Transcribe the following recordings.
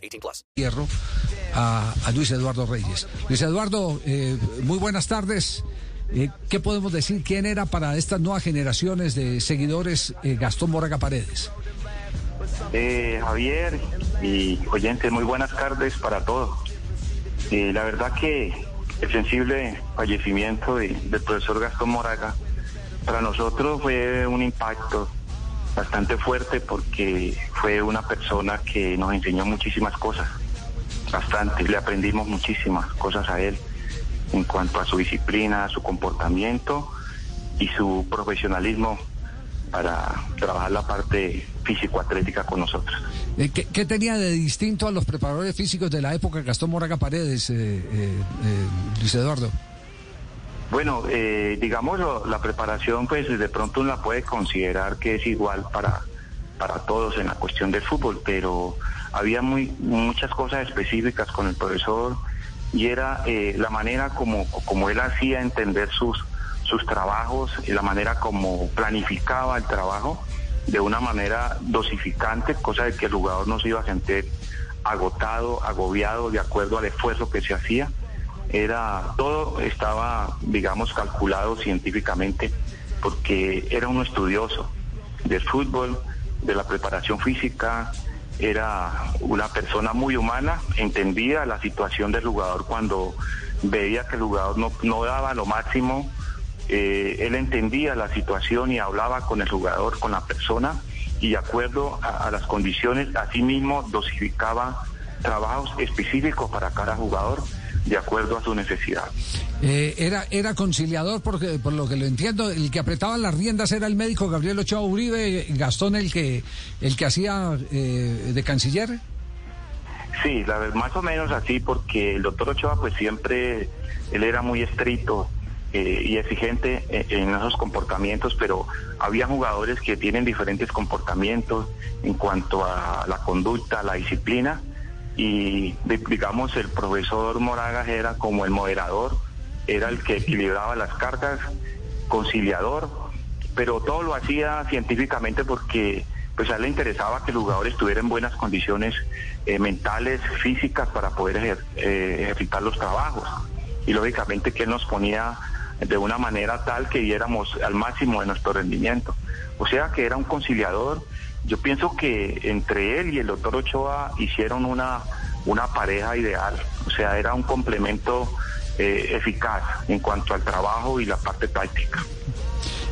18 plus. Hierro a, a Luis Eduardo Reyes. Luis Eduardo, eh, muy buenas tardes. Eh, ¿Qué podemos decir? ¿Quién era para estas nuevas generaciones de seguidores eh, Gastón Moraga Paredes? Eh, Javier y oyentes, muy buenas tardes para todos. Eh, la verdad que el sensible fallecimiento de- del profesor Gastón Moraga para nosotros fue un impacto bastante fuerte porque fue una persona que nos enseñó muchísimas cosas, bastante, le aprendimos muchísimas cosas a él en cuanto a su disciplina, su comportamiento y su profesionalismo para trabajar la parte físico-atlética con nosotros. Eh, ¿qué, tenía de distinto a los preparadores físicos de la época Gastón Moraga Paredes, eh, eh, eh, Luis Eduardo? Bueno, eh, digamos, la preparación, pues de pronto uno la puede considerar que es igual para, para todos en la cuestión del fútbol, pero había muy, muchas cosas específicas con el profesor y era eh, la manera como, como él hacía entender sus, sus trabajos la manera como planificaba el trabajo de una manera dosificante, cosa de que el jugador no se iba a sentir agotado, agobiado de acuerdo al esfuerzo que se hacía era todo estaba digamos calculado científicamente porque era un estudioso del fútbol de la preparación física era una persona muy humana entendía la situación del jugador cuando veía que el jugador no, daba lo máximo eh, él entendía la situación y hablaba con el jugador con la persona y de acuerdo a, a las condiciones asimismo dosificaba trabajos específicos para cada jugador de acuerdo a su necesidad. Eh, era, era conciliador, porque por lo que lo entiendo, el que apretaba las riendas era el médico Gabriel Ochoa Uribe, Gastón el que, el que hacía eh, de canciller. Sí, la más o menos así, porque el doctor Ochoa pues siempre, él era muy estricto eh, y exigente en, en esos comportamientos, pero había jugadores que tienen diferentes comportamientos en cuanto a la conducta, la disciplina, y digamos el profesor Moragas era como el moderador, era el que equilibraba las cargas, conciliador, pero todo lo hacía científicamente porque pues a él le interesaba que el jugador estuviera en buenas condiciones eh, mentales, físicas para poder eh, ejercitar los trabajos. Y lógicamente que él nos ponía de una manera tal que diéramos al máximo de nuestro rendimiento. O sea que era un conciliador. Yo pienso que entre él y el doctor Ochoa hicieron una, una pareja ideal. O sea, era un complemento eh, eficaz en cuanto al trabajo y la parte táctica.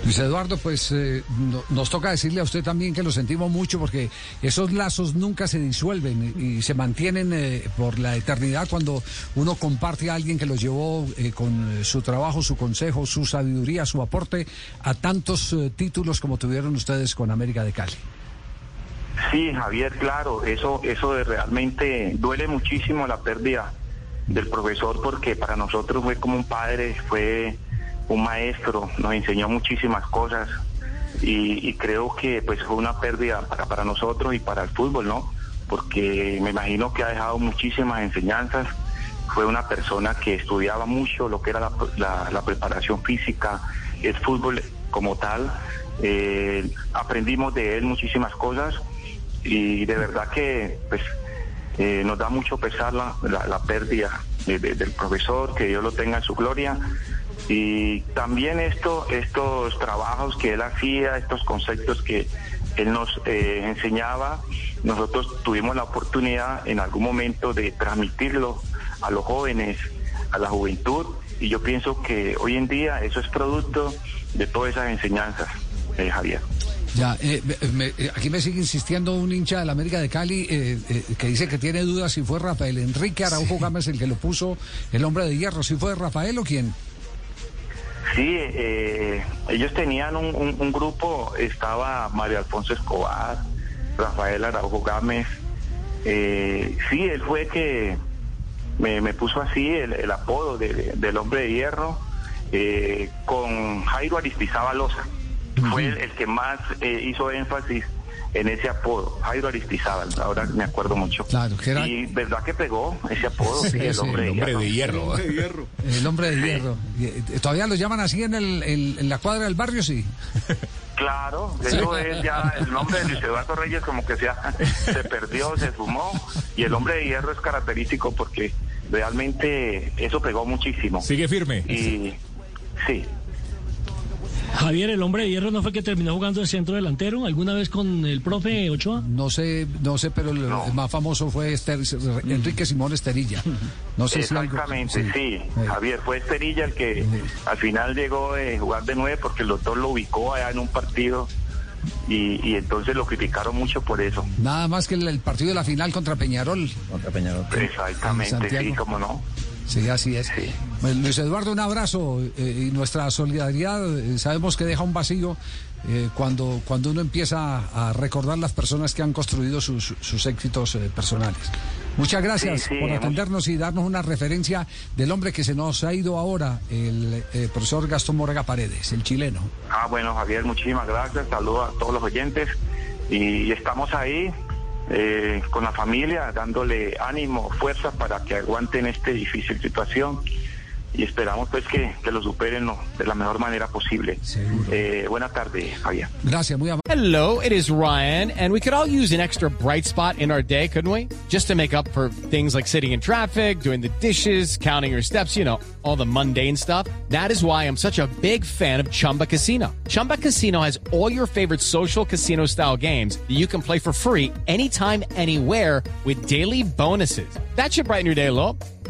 Luis Eduardo, pues eh, no- nos toca decirle a usted también que lo sentimos mucho porque esos lazos nunca se disuelven y se mantienen eh, por la eternidad cuando uno comparte a alguien que los llevó eh, con eh, su trabajo, su consejo, su sabiduría, su aporte a tantos eh, títulos como tuvieron ustedes con América de Cali. Sí, Javier, claro, eso, eso de realmente duele muchísimo la pérdida del profesor porque para nosotros fue como un padre, fue un maestro, nos enseñó muchísimas cosas y, creo que pues fue una pérdida para, para nosotros y para el fútbol, ¿no? Porque me imagino que ha dejado muchísimas enseñanzas, fue una persona que estudiaba mucho lo que era la preparación física, el fútbol como tal, eh, aprendimos de él muchísimas cosas y de verdad que pues eh, nos da mucho pesar la, la- pérdida de- de- del profesor, que Dios lo tenga en su gloria. Y también esto, estos trabajos que él hacía, estos conceptos que él nos eh, enseñaba, nosotros tuvimos la oportunidad en algún momento de transmitirlo a los jóvenes, a la juventud, y yo pienso que hoy en día eso es producto de todas esas enseñanzas, eh, Javier. Ya, eh, me- eh, aquí me sigue insistiendo un hincha de la América de Cali eh, eh, que dice que tiene dudas si fue Rafael Enrique Araujo Gámez el que lo puso el hombre de hierro, si fue Rafael o quién. Sí, eh, ellos tenían un, un- un grupo, estaba Mario Alfonso Escobar, Rafael Araujo Gámez, Eh, sí, él fue que me, me puso así el, el apodo de- del hombre de hierro eh, con Jairo Aristizábal Loza. Fue el, el que más eh, hizo énfasis en ese apodo, Jairo Aristizábal, ahora me acuerdo mucho. Claro, que era- Y verdad que pegó ese apodo, sí, Sí, el sí, hombre, el de, hierro. El hombre de hierro. Y, eh, ¿Todavía lo llaman así en, el, en, en la cuadra del barrio? Sí. Claro, eso es ya el nombre de Luis Eduardo Reyes como que se, ha- se perdió, se fumó y el hombre de hierro es característico porque realmente eso pegó muchísimo. Sigue firme. Y sí, Javier, el hombre de hierro no fue que terminó jugando de centro delantero alguna vez con el profe Ochoa. No sé, no sé, pero el, No. el más famoso fue Ester- Enrique Simón Esterilla. No sé si algo- exactamente, sí. Eh, Javier, fue Esterilla el que al final llegó a jugar de nueve porque el doctor lo ubicó allá en un partido y, y entonces lo criticaron mucho por eso. Nada más que el, el partido de la final contra Peñarol. Exactamente, Santiago. sí, cómo no. Sí, así es. Sí. Bueno, Luis Eduardo, un abrazo eh, y nuestra solidaridad. eh, sabemos que deja un vacío eh, cuando, cuando uno empieza a recordar las personas que han construido sus, sus éxitos eh, personales. Muchas gracias Sí, sí, por atendernos y darnos una referencia del hombre que se nos ha ido ahora, el eh, profesor Gastón Moraga Paredes, el chileno. Ah, bueno, Javier, muchísimas gracias. Saludos a todos los oyentes. Y estamos ahí eh, con la familia, dándole ánimo, fuerza para que aguanten esta difícil situación. Y esperamos pues que, que lo superen ¿no? de la mejor manera posible. Seguro. Eh, buena tarde, Javier. Gracias, muy amable. Hello, it is Ryan, and we could all use an extra bright spot in our day, couldn't we? Just to make up for things like sitting in traffic, doing the dishes, counting your steps, you know, all the mundane stuff. That is why I'm such a big fan of Chumba Casino. Chumba Casino has all your favorite social casino style games that you can play for free anytime, anywhere with daily bonuses. That should brighten your day a little.